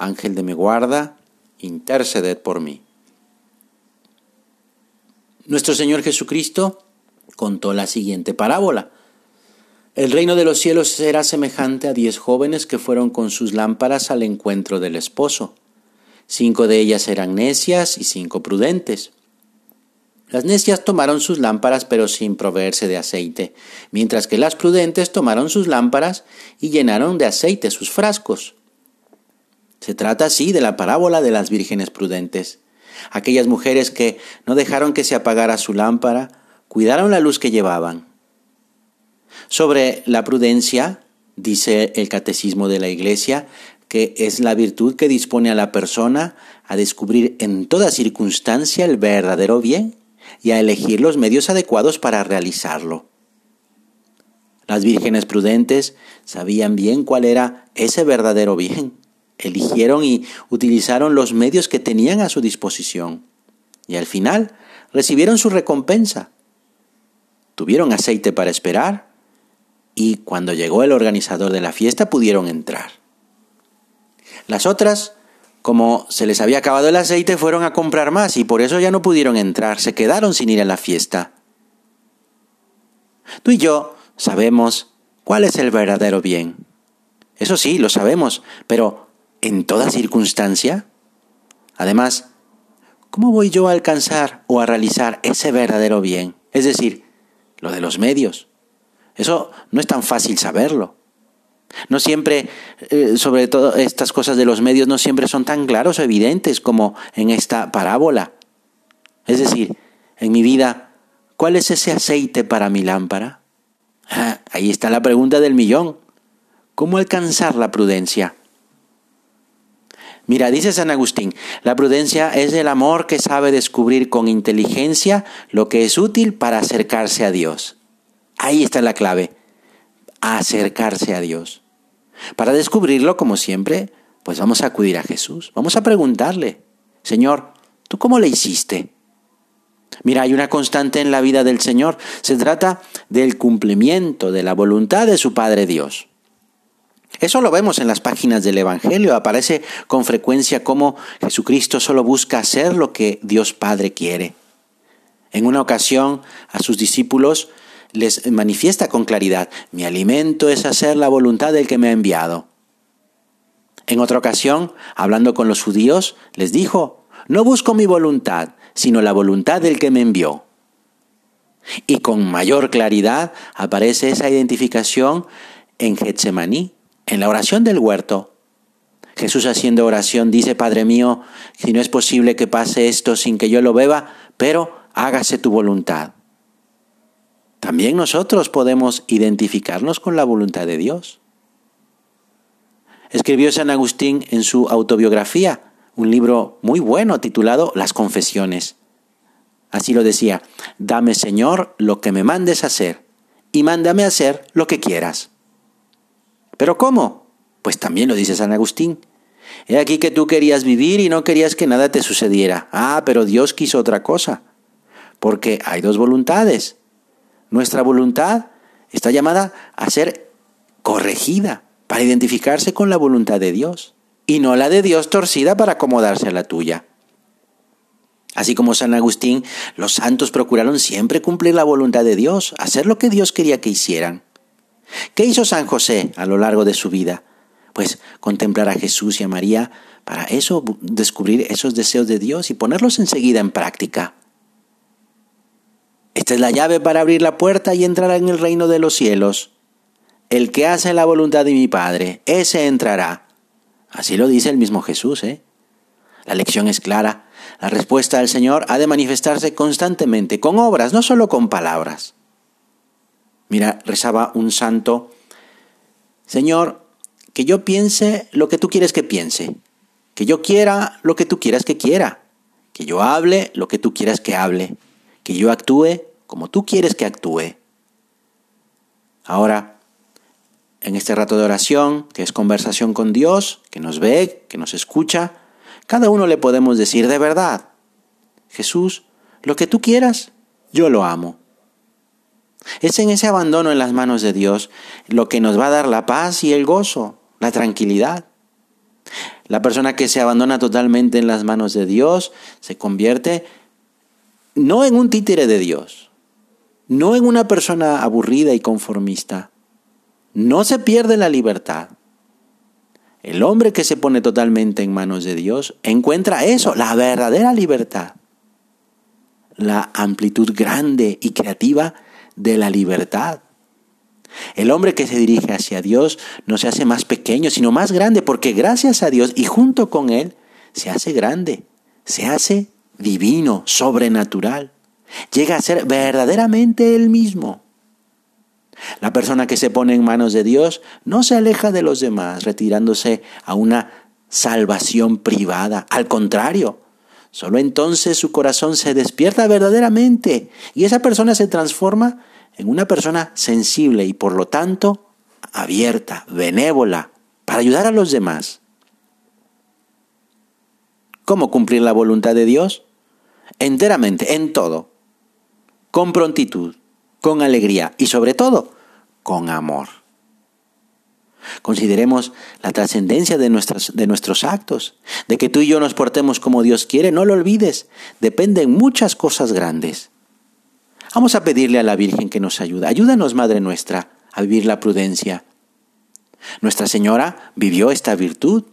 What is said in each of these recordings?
Ángel de mi guarda, interceded por mí. Nuestro Señor Jesucristo contó la siguiente parábola. El reino de los cielos será semejante a diez jóvenes que fueron con sus lámparas al encuentro del esposo. Cinco de ellas eran necias y cinco prudentes. Las necias tomaron sus lámparas pero sin proveerse de aceite, mientras que las prudentes tomaron sus lámparas y llenaron de aceite sus frascos. Se trata así de la parábola de las vírgenes prudentes, aquellas mujeres que no dejaron que se apagara su lámpara, cuidaron la luz que llevaban. Sobre la prudencia, dice el catecismo de la Iglesia, que es la virtud que dispone a la persona a descubrir en toda circunstancia el verdadero bien y a elegir los medios adecuados para realizarlo. Las vírgenes prudentes sabían bien cuál era ese verdadero bien eligieron y utilizaron los medios que tenían a su disposición. Y al final recibieron su recompensa. Tuvieron aceite para esperar y cuando llegó el organizador de la fiesta pudieron entrar. Las otras, como se les había acabado el aceite, fueron a comprar más y por eso ya no pudieron entrar, se quedaron sin ir a la fiesta. Tú y yo sabemos cuál es el verdadero bien. Eso sí, lo sabemos, pero en toda circunstancia? Además, ¿cómo voy yo a alcanzar o a realizar ese verdadero bien? Es decir, lo de los medios. Eso no es tan fácil saberlo. No siempre, eh, sobre todo estas cosas de los medios, no siempre son tan claros o evidentes como en esta parábola. Es decir, en mi vida, ¿cuál es ese aceite para mi lámpara? Ah, ahí está la pregunta del millón. ¿Cómo alcanzar la prudencia? Mira, dice San Agustín, la prudencia es el amor que sabe descubrir con inteligencia lo que es útil para acercarse a Dios. Ahí está la clave, acercarse a Dios. Para descubrirlo, como siempre, pues vamos a acudir a Jesús, vamos a preguntarle, Señor, ¿tú cómo le hiciste? Mira, hay una constante en la vida del Señor, se trata del cumplimiento de la voluntad de su Padre Dios. Eso lo vemos en las páginas del Evangelio. Aparece con frecuencia cómo Jesucristo solo busca hacer lo que Dios Padre quiere. En una ocasión a sus discípulos les manifiesta con claridad, mi alimento es hacer la voluntad del que me ha enviado. En otra ocasión, hablando con los judíos, les dijo, no busco mi voluntad, sino la voluntad del que me envió. Y con mayor claridad aparece esa identificación en Getsemaní, en la oración del huerto, Jesús haciendo oración dice, Padre mío, si no es posible que pase esto sin que yo lo beba, pero hágase tu voluntad. También nosotros podemos identificarnos con la voluntad de Dios. Escribió San Agustín en su autobiografía, un libro muy bueno titulado Las Confesiones. Así lo decía, dame Señor lo que me mandes hacer y mándame hacer lo que quieras. ¿Pero cómo? Pues también lo dice San Agustín. He aquí que tú querías vivir y no querías que nada te sucediera. Ah, pero Dios quiso otra cosa. Porque hay dos voluntades. Nuestra voluntad está llamada a ser corregida para identificarse con la voluntad de Dios y no la de Dios torcida para acomodarse a la tuya. Así como San Agustín, los santos procuraron siempre cumplir la voluntad de Dios, hacer lo que Dios quería que hicieran. ¿Qué hizo San José a lo largo de su vida? Pues contemplar a Jesús y a María para eso descubrir esos deseos de Dios y ponerlos enseguida en práctica. Esta es la llave para abrir la puerta y entrar en el reino de los cielos. El que hace la voluntad de mi Padre, ese entrará. Así lo dice el mismo Jesús, ¿eh? La lección es clara. La respuesta del Señor ha de manifestarse constantemente, con obras, no solo con palabras. Mira, rezaba un santo, Señor, que yo piense lo que tú quieres que piense, Que yo quiera lo que tú quieras que quiera. Que yo hable lo que tú quieras que hable. Que yo actúe como tú quieres que actúe. Ahora, en este rato de oración, que es conversación con Dios, que nos ve, que nos escucha, cada uno le podemos decir de verdad, Jesús, lo que tú quieras, yo lo amo. Es en ese abandono en las manos de Dios lo que nos va a dar la paz y el gozo, la tranquilidad. La persona que se abandona totalmente en las manos de Dios se convierte no en un títere de Dios, no en una persona aburrida y conformista. No se pierde la libertad. El hombre que se pone totalmente en manos de Dios encuentra eso, la verdadera libertad, la amplitud grande y creativa de la libertad. El hombre que se dirige hacia Dios no se hace más pequeño, sino más grande, porque gracias a Dios y junto con Él se hace grande, se hace divino, sobrenatural. Llega a ser verdaderamente Él mismo. La persona que se pone en manos de Dios no se aleja de los demás, retirándose a una salvación privada. Al contrario, solo entonces su corazón se despierta verdaderamente y esa persona se transforma en una persona sensible y por lo tanto abierta, benévola, para ayudar a los demás. ¿Cómo cumplir la voluntad de Dios? Enteramente, en todo, con prontitud, con alegría y sobre todo con amor. Consideremos la trascendencia de, de nuestros actos, de que tú y yo nos portemos como Dios quiere, no lo olvides, dependen muchas cosas grandes. Vamos a pedirle a la Virgen que nos ayude. Ayúdanos, Madre nuestra, a vivir la prudencia. Nuestra Señora vivió esta virtud.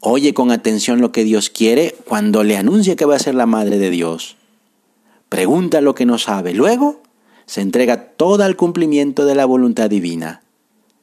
Oye con atención lo que Dios quiere cuando le anuncia que va a ser la Madre de Dios. Pregunta lo que no sabe. Luego se entrega todo al cumplimiento de la voluntad divina.